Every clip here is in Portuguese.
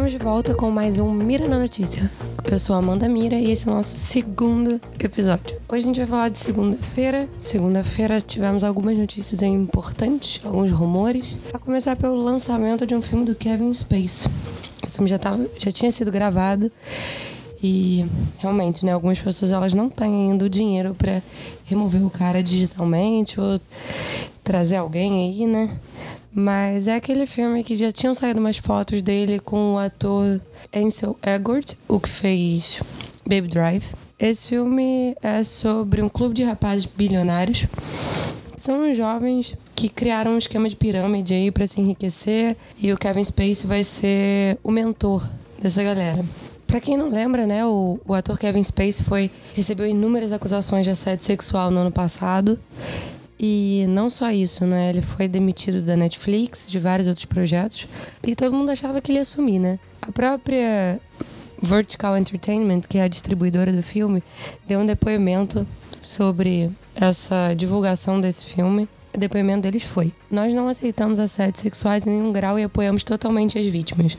Estamos de volta com mais um Mira na Notícia. Eu sou Amanda Mira e esse é o nosso segundo episódio. Hoje a gente vai falar de segunda-feira. Segunda-feira tivemos algumas notícias importantes, alguns rumores. A começar pelo lançamento de um filme do Kevin Space. Esse filme já, tava, já tinha sido gravado e realmente, né, algumas pessoas elas não têm ainda o dinheiro para remover o cara digitalmente ou trazer alguém aí, né? Mas é aquele filme que já tinham saído umas fotos dele com o ator Ansel Elgort, o que fez Baby Drive. Esse filme é sobre um clube de rapazes bilionários. São jovens que criaram um esquema de pirâmide aí para se enriquecer e o Kevin Spacey vai ser o mentor dessa galera. Para quem não lembra, né, o, o ator Kevin Spacey foi recebeu inúmeras acusações de assédio sexual no ano passado e não só isso, né? Ele foi demitido da Netflix, de vários outros projetos. E todo mundo achava que ele ia sumir, né? A própria Vertical Entertainment, que é a distribuidora do filme, deu um depoimento sobre essa divulgação desse filme. O depoimento deles foi: Nós não aceitamos assédios sexuais em nenhum grau e apoiamos totalmente as vítimas.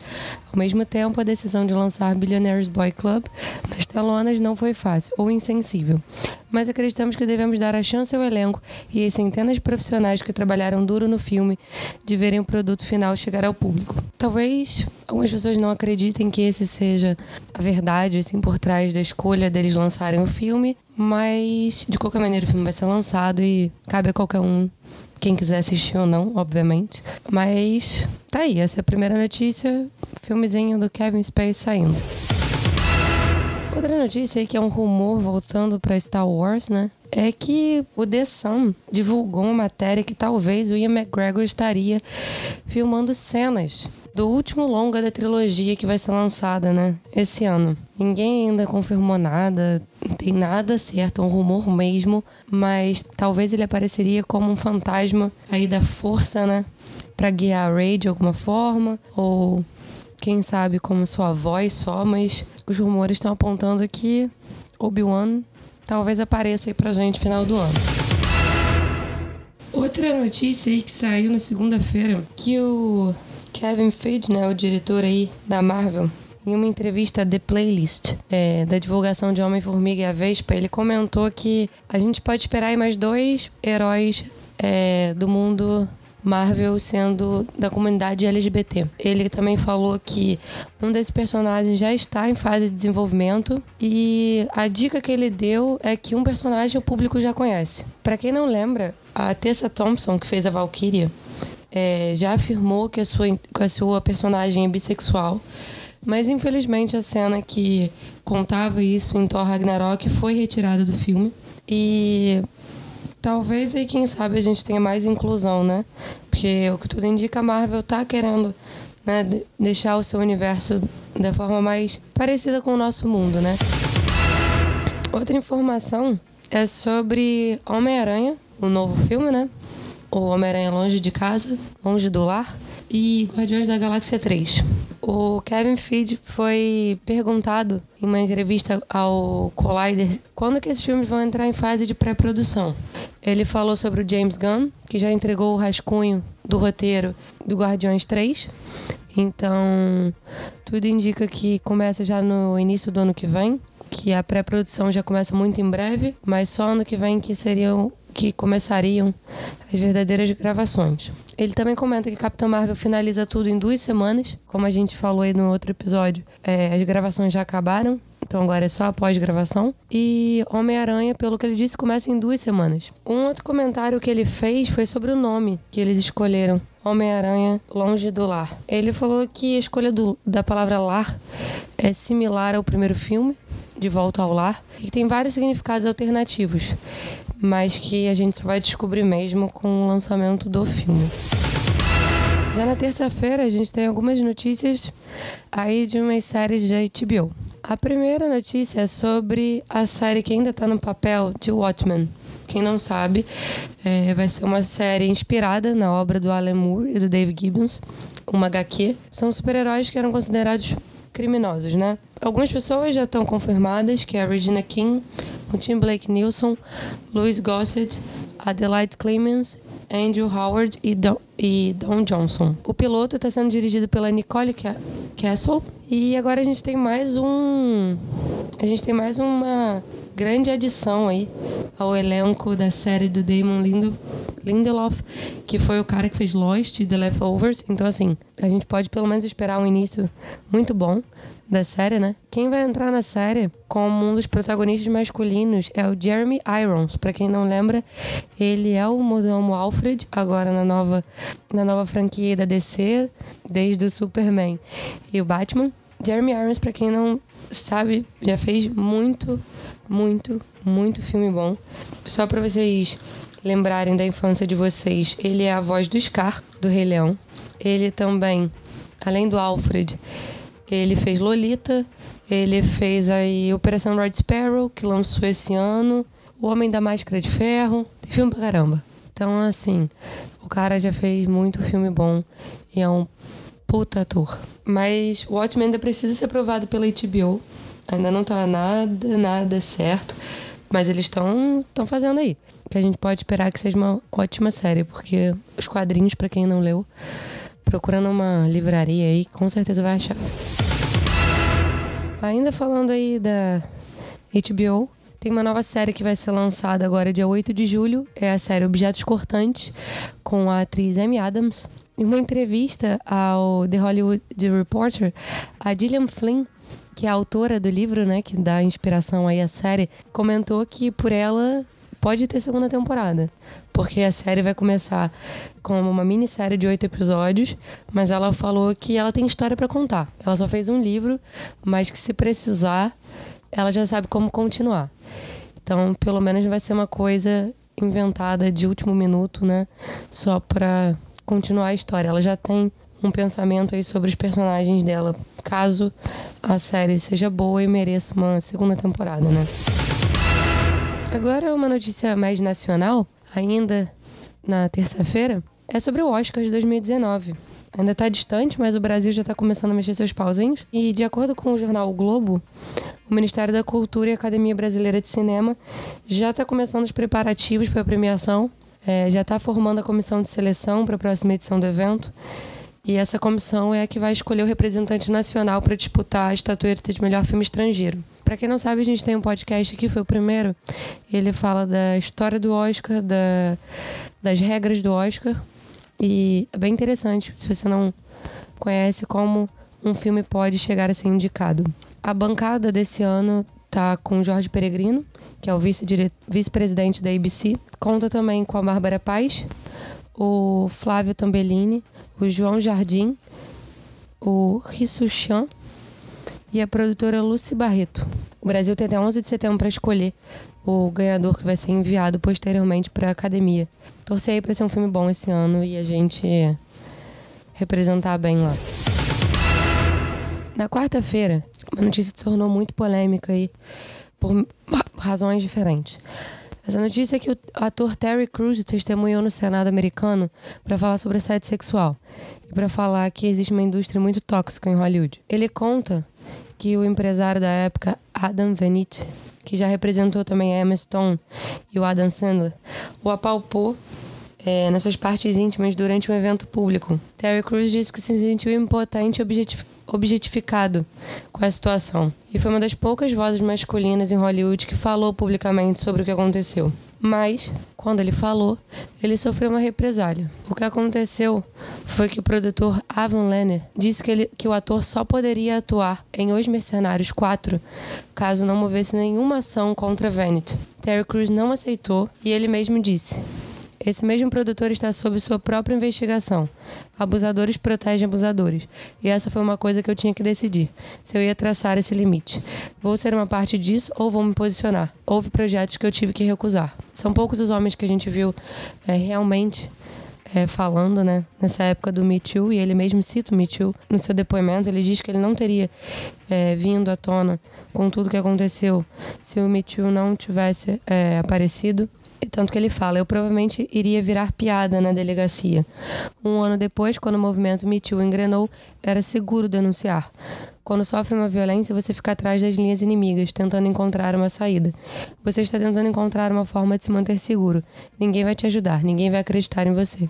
Ao mesmo tempo, a decisão de lançar Billionaires Boy Club nas telonas não foi fácil ou insensível. Mas acreditamos que devemos dar a chance ao elenco e às centenas de profissionais que trabalharam duro no filme de verem o produto final chegar ao público. Talvez algumas pessoas não acreditem que esse seja a verdade, assim, por trás da escolha deles lançarem o filme, mas de qualquer maneira o filme vai ser lançado e cabe a qualquer um quem quiser assistir ou não, obviamente. Mas tá aí, essa é a primeira notícia. Filmezinho do Kevin Spacey saindo. Outra notícia que é um rumor voltando para Star Wars, né? É que o The Sun divulgou uma matéria que talvez o Ian McGregor estaria filmando cenas do último longa da trilogia que vai ser lançada, né? Esse ano. Ninguém ainda confirmou nada, não tem nada certo, é um rumor mesmo, mas talvez ele apareceria como um fantasma aí da força, né? Pra guiar a Rey de alguma forma, ou quem sabe como sua voz só, mas os rumores estão apontando que Obi-Wan talvez apareça aí pra gente final do ano. Outra notícia aí que saiu na segunda-feira, que o Kevin Feige, né, o diretor aí da Marvel, em uma entrevista The Playlist, é, da divulgação de Homem-Formiga e a Vespa, ele comentou que a gente pode esperar mais dois heróis é, do mundo Marvel sendo da comunidade LGBT. Ele também falou que um desses personagens já está em fase de desenvolvimento e a dica que ele deu é que um personagem o público já conhece. Para quem não lembra, a Tessa Thompson, que fez a Valkyria, é, já afirmou que a, sua, que a sua personagem é bissexual. Mas infelizmente a cena que contava isso em Thor Ragnarok foi retirada do filme. E talvez aí, quem sabe, a gente tenha mais inclusão, né? Porque o que tudo indica, a Marvel tá querendo né, deixar o seu universo da forma mais parecida com o nosso mundo, né? Outra informação é sobre Homem-Aranha, o novo filme, né? O Homem-Aranha Longe de Casa, Longe do Lar e Guardiões da Galáxia 3. O Kevin Feige foi perguntado em uma entrevista ao Collider quando que esses filmes vão entrar em fase de pré-produção. Ele falou sobre o James Gunn, que já entregou o rascunho do roteiro do Guardiões 3. Então, tudo indica que começa já no início do ano que vem, que a pré-produção já começa muito em breve, mas só ano que vem que seriam que começariam as verdadeiras gravações. Ele também comenta que Capitão Marvel finaliza tudo em duas semanas, como a gente falou aí no outro episódio. É, as gravações já acabaram, então agora é só a pós-gravação. E Homem-Aranha, pelo que ele disse, começa em duas semanas. Um outro comentário que ele fez foi sobre o nome que eles escolheram. Homem-Aranha Longe do Lar. Ele falou que a escolha do, da palavra lar é similar ao primeiro filme, De Volta ao Lar, e tem vários significados alternativos mas que a gente só vai descobrir mesmo com o lançamento do filme. Já na terça-feira a gente tem algumas notícias aí de umas séries da HBO. A primeira notícia é sobre a série que ainda está no papel de Watchmen. Quem não sabe, é, vai ser uma série inspirada na obra do Alan Moore e do Dave Gibbons, uma HQ. São super-heróis que eram considerados criminosos, né? Algumas pessoas já estão confirmadas, que é a Regina King, Tim Blake Nilsson, Louis Gossett, Adelaide Clemens Andrew Howard e Don, e Don Johnson. O piloto está sendo dirigido pela Nicole Castle. E agora a gente tem mais um. A gente tem mais uma grande adição aí ao elenco da série do Damon Lindelof, que foi o cara que fez Lost e The Leftovers. Então, assim, a gente pode pelo menos esperar um início muito bom da série, né? Quem vai entrar na série como um dos protagonistas masculinos é o Jeremy Irons. Para quem não lembra, ele é o mordomo Alfred, agora na nova, na nova franquia da DC, desde o Superman e o Batman. Jeremy Irons, para quem não sabe, já fez muito, muito, muito filme bom. Só para vocês lembrarem da infância de vocês, ele é a voz do Scar, do Rei Leão. Ele também, além do Alfred, ele fez Lolita, ele fez aí Operação Red Sparrow, que lançou esse ano, O Homem da Máscara de Ferro, tem filme pra caramba. Então, assim, o cara já fez muito filme bom e é um puta ator. Mas o Watchmen ainda precisa ser aprovado pela HBO. Ainda não tá nada, nada certo. Mas eles estão fazendo aí. Que a gente pode esperar que seja uma ótima série, porque os quadrinhos, para quem não leu, procurando uma livraria aí, com certeza vai achar. Ainda falando aí da HBO, tem uma nova série que vai ser lançada agora dia 8 de julho, é a série Objetos Cortantes, com a atriz Amy Adams. Em uma entrevista ao The Hollywood Reporter, a Gillian Flynn, que é a autora do livro, né, que dá inspiração aí à série, comentou que por ela pode ter segunda temporada. Porque a série vai começar como uma minissérie de oito episódios, mas ela falou que ela tem história para contar. Ela só fez um livro, mas que se precisar, ela já sabe como continuar. Então, pelo menos vai ser uma coisa inventada de último minuto, né? Só pra continuar a história. Ela já tem um pensamento aí sobre os personagens dela, caso a série seja boa e mereça uma segunda temporada, né? Agora uma notícia mais nacional, ainda na terça-feira, é sobre o Oscar de 2019. Ainda está distante, mas o Brasil já está começando a mexer seus pauzinhos. E de acordo com o jornal o Globo, o Ministério da Cultura e a Academia Brasileira de Cinema já está começando os preparativos para a premiação. É, já está formando a comissão de seleção para a próxima edição do evento. E essa comissão é a que vai escolher o representante nacional para disputar a estatueta de melhor filme estrangeiro. Para quem não sabe, a gente tem um podcast aqui, foi o primeiro. Ele fala da história do Oscar, da, das regras do Oscar. E é bem interessante, se você não conhece como um filme pode chegar a ser indicado. A bancada desse ano tá com Jorge Peregrino, que é o vice-presidente da ABC. Conta também com a Bárbara Paz, o Flávio Tambellini, o João Jardim, o Rissu Chan e a produtora Lucy Barreto. O Brasil tem até 11 de setembro para escolher o ganhador que vai ser enviado posteriormente para a academia. Torcer para ser um filme bom esse ano e a gente representar bem lá. Na quarta-feira, uma notícia se tornou muito polêmica aí por razões diferentes. Essa notícia é que o ator Terry Crews testemunhou no Senado americano para falar sobre assédio sexual e para falar que existe uma indústria muito tóxica em Hollywood. Ele conta que o empresário da época, Adam Venit, que já representou também a Emma Stone e o Adam Sandler, o apalpou é, nas suas partes íntimas durante um evento público. Terry Crews disse que se sentiu impotente e objetif objetificado com a situação. E foi uma das poucas vozes masculinas em Hollywood que falou publicamente sobre o que aconteceu. Mas, quando ele falou, ele sofreu uma represália. O que aconteceu foi que o produtor Avon Lenner disse que, ele, que o ator só poderia atuar em Os Mercenários 4 caso não movesse nenhuma ação contra Vanity. Terry Crews não aceitou e ele mesmo disse: esse mesmo produtor está sob sua própria investigação. Abusadores protegem abusadores. E essa foi uma coisa que eu tinha que decidir: se eu ia traçar esse limite. Vou ser uma parte disso ou vou me posicionar? Houve projetos que eu tive que recusar. São poucos os homens que a gente viu é, realmente é, falando, né, nessa época do Me Too, e ele mesmo cita o Me Too no seu depoimento. Ele diz que ele não teria é, vindo à tona com tudo que aconteceu se o Me Too não tivesse é, aparecido. Tanto que ele fala, eu provavelmente iria virar piada na delegacia. Um ano depois, quando o movimento Me Too engrenou, era seguro denunciar. Quando sofre uma violência, você fica atrás das linhas inimigas, tentando encontrar uma saída. Você está tentando encontrar uma forma de se manter seguro. Ninguém vai te ajudar, ninguém vai acreditar em você.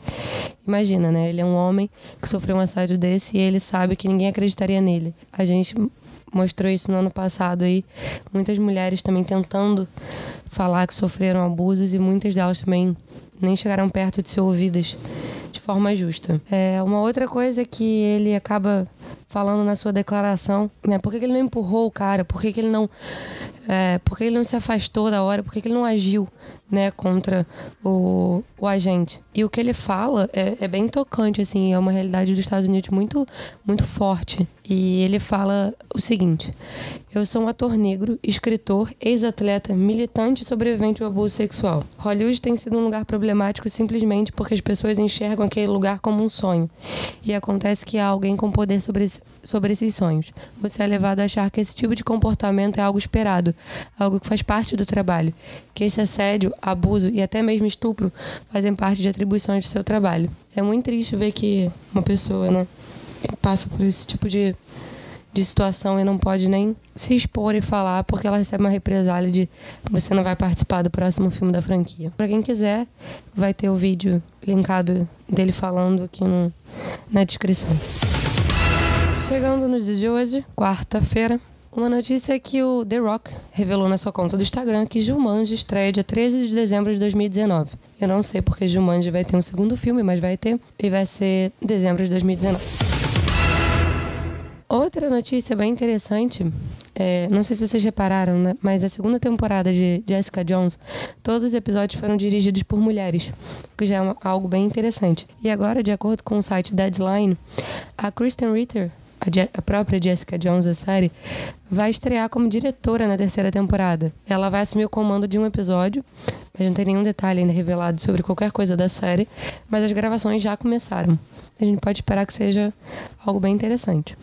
Imagina, né? Ele é um homem que sofreu um assédio desse e ele sabe que ninguém acreditaria nele. A gente mostrou isso no ano passado aí. Muitas mulheres também tentando falar que sofreram abusos e muitas delas também nem chegaram perto de ser ouvidas de forma justa. É, uma outra coisa que ele acaba falando na sua declaração, né? Por que, que ele não empurrou o cara? Por que, que ele não. É, por que ele não se afastou da hora? Por que, que ele não agiu né, contra o, o agente? E o que ele fala é, é bem tocante, assim, é uma realidade dos Estados Unidos muito, muito forte. E ele fala o seguinte: Eu sou um ator negro, escritor, ex-atleta, militante e sobrevivente do abuso sexual. Hollywood tem sido um lugar problemático simplesmente porque as pessoas enxergam aquele lugar como um sonho. E acontece que há alguém com poder sobre, sobre esses sonhos. Você é levado a achar que esse tipo de comportamento é algo esperado, algo que faz parte do trabalho, que esse assédio, abuso e até mesmo estupro fazem parte de atribuições do seu trabalho. É muito triste ver que uma pessoa, né, passa por esse tipo de, de situação e não pode nem se expor e falar porque ela recebe uma represália de você não vai participar do próximo filme da franquia. Para quem quiser, vai ter o vídeo linkado dele falando aqui no, na descrição. Chegando no dia de hoje, quarta-feira, uma notícia é que o The Rock revelou na sua conta do Instagram que Jumanji estreia dia 13 de dezembro de 2019. Eu não sei porque Jumanji vai ter um segundo filme, mas vai ter. E vai ser dezembro de 2019. Outra notícia bem interessante, é, não sei se vocês repararam, né, mas a segunda temporada de Jessica Jones, todos os episódios foram dirigidos por mulheres, o que já é algo bem interessante. E agora, de acordo com o site Deadline, a Kristen Ritter a, a, própria Jessica Jones série, vai estrear como diretora na terceira temporada. Ela vai assumir o comando de um episódio, mas não tem nenhum detalhe ainda revelado sobre qualquer coisa da série, mas as gravações já começaram. A gente pode esperar que seja algo bem interessante.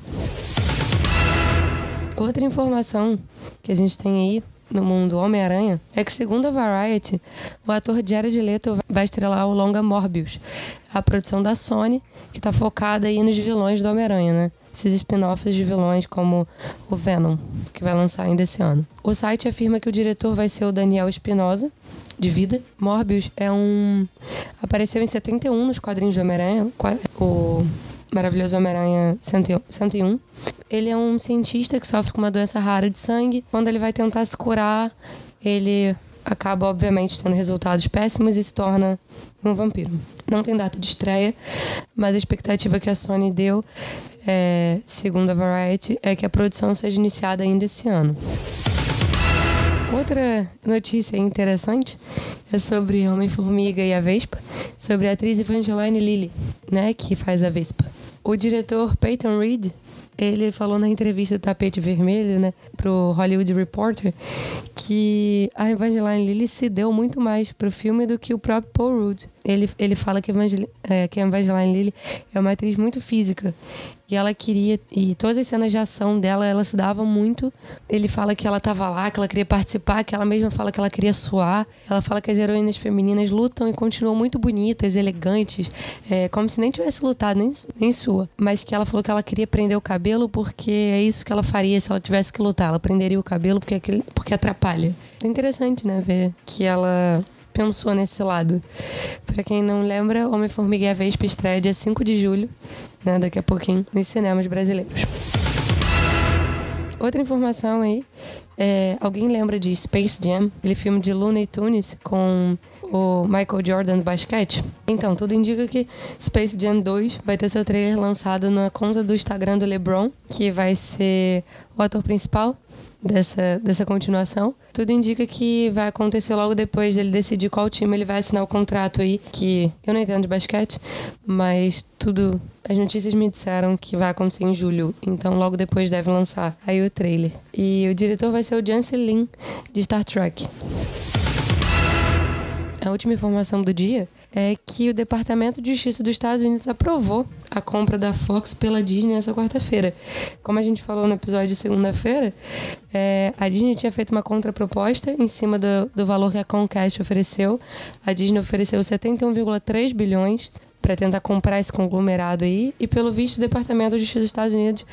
Outra informação que a gente tem aí no mundo Homem-Aranha é que, segundo a Variety, o ator Jared Leto vai estrelar o longa Morbius, a produção da Sony, que está focada aí nos vilões do Homem-Aranha, né? esses spin-offs de vilões como o Venom, que vai lançar ainda esse ano. O site afirma que o diretor vai ser o Daniel Espinosa, de vida. Morbius é um. apareceu em 71 nos quadrinhos do Homem-Aranha, o maravilhoso Homem-Aranha 101. Ele é um cientista que sofre com uma doença rara de sangue. Quando ele vai tentar se curar, ele acaba, obviamente, tendo resultados péssimos e se torna um vampiro. Não tem data de estreia, mas a expectativa que a Sony deu, é, segundo a Variety, é que a produção seja iniciada ainda esse ano. Outra notícia interessante é sobre Homem-Formiga e a Vespa, sobre a atriz Evangeline Lilly, né, que faz a Vespa. O diretor Peyton Reed ele falou na entrevista do Tapete Vermelho, né, pro Hollywood Reporter, que a Evangeline Lilly se deu muito mais pro filme do que o próprio Paul Rudd. Ele, ele fala que, Evangel é, que a Evangeline Lilly é uma atriz muito física e ela queria e todas as cenas de ação dela ela se dava muito. Ele fala que ela estava lá que ela queria participar que ela mesma fala que ela queria suar. Ela fala que as heroínas femininas lutam e continuam muito bonitas elegantes é, como se nem tivesse lutado nem, nem sua. Mas que ela falou que ela queria prender o cabelo porque é isso que ela faria se ela tivesse que lutar. Ela prenderia o cabelo porque porque atrapalha. É interessante né ver que ela pensou nesse lado. Para quem não lembra, Homem-Formiga e a Vespa estreia dia 5 de julho, né, daqui a pouquinho, nos cinemas brasileiros. Outra informação aí, é, alguém lembra de Space Jam, aquele filme de Looney Tunes com o Michael Jordan do basquete? Então, tudo indica que Space Jam 2 vai ter seu trailer lançado na conta do Instagram do LeBron, que vai ser o ator principal dessa, dessa continuação. Tudo indica que vai acontecer logo depois dele decidir qual time ele vai assinar o contrato aí, que eu não entendo de basquete, mas tudo. As notícias me disseram que vai acontecer em julho, então logo depois deve lançar aí o trailer. E o diretor vai ser o Jansen Lin, de Star Trek. A última informação do dia é que o Departamento de Justiça dos Estados Unidos aprovou a compra da Fox pela Disney essa quarta-feira. Como a gente falou no episódio de segunda-feira, é, a Disney tinha feito uma contraproposta em cima do, do valor que a Comcast ofereceu. A Disney ofereceu 71,3 bilhões para tentar comprar esse conglomerado aí. E pelo visto, o Departamento de Justiça dos Estados Unidos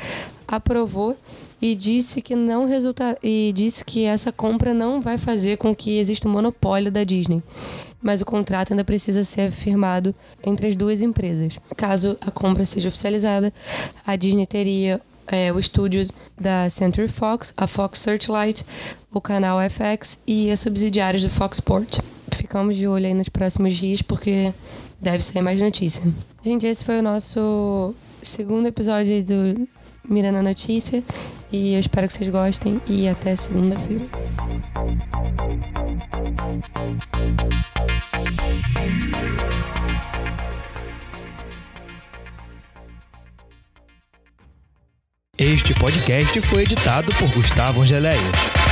aprovou e disse que não resultar e disse que essa compra não vai fazer com que exista um monopólio da Disney. Mas o contrato ainda precisa ser firmado entre as duas empresas. Caso a compra seja oficializada, a Disney teria é, o estúdio da Century Fox, a Fox Searchlight, o canal FX e as subsidiárias do Fox Sport. Ficamos de olho aí nos próximos dias porque deve sair mais notícia. Gente, esse foi o nosso segundo episódio do Mirando a Notícia e eu espero que vocês gostem e até segunda-feira. Este podcast foi editado por Gustavo Angeléia.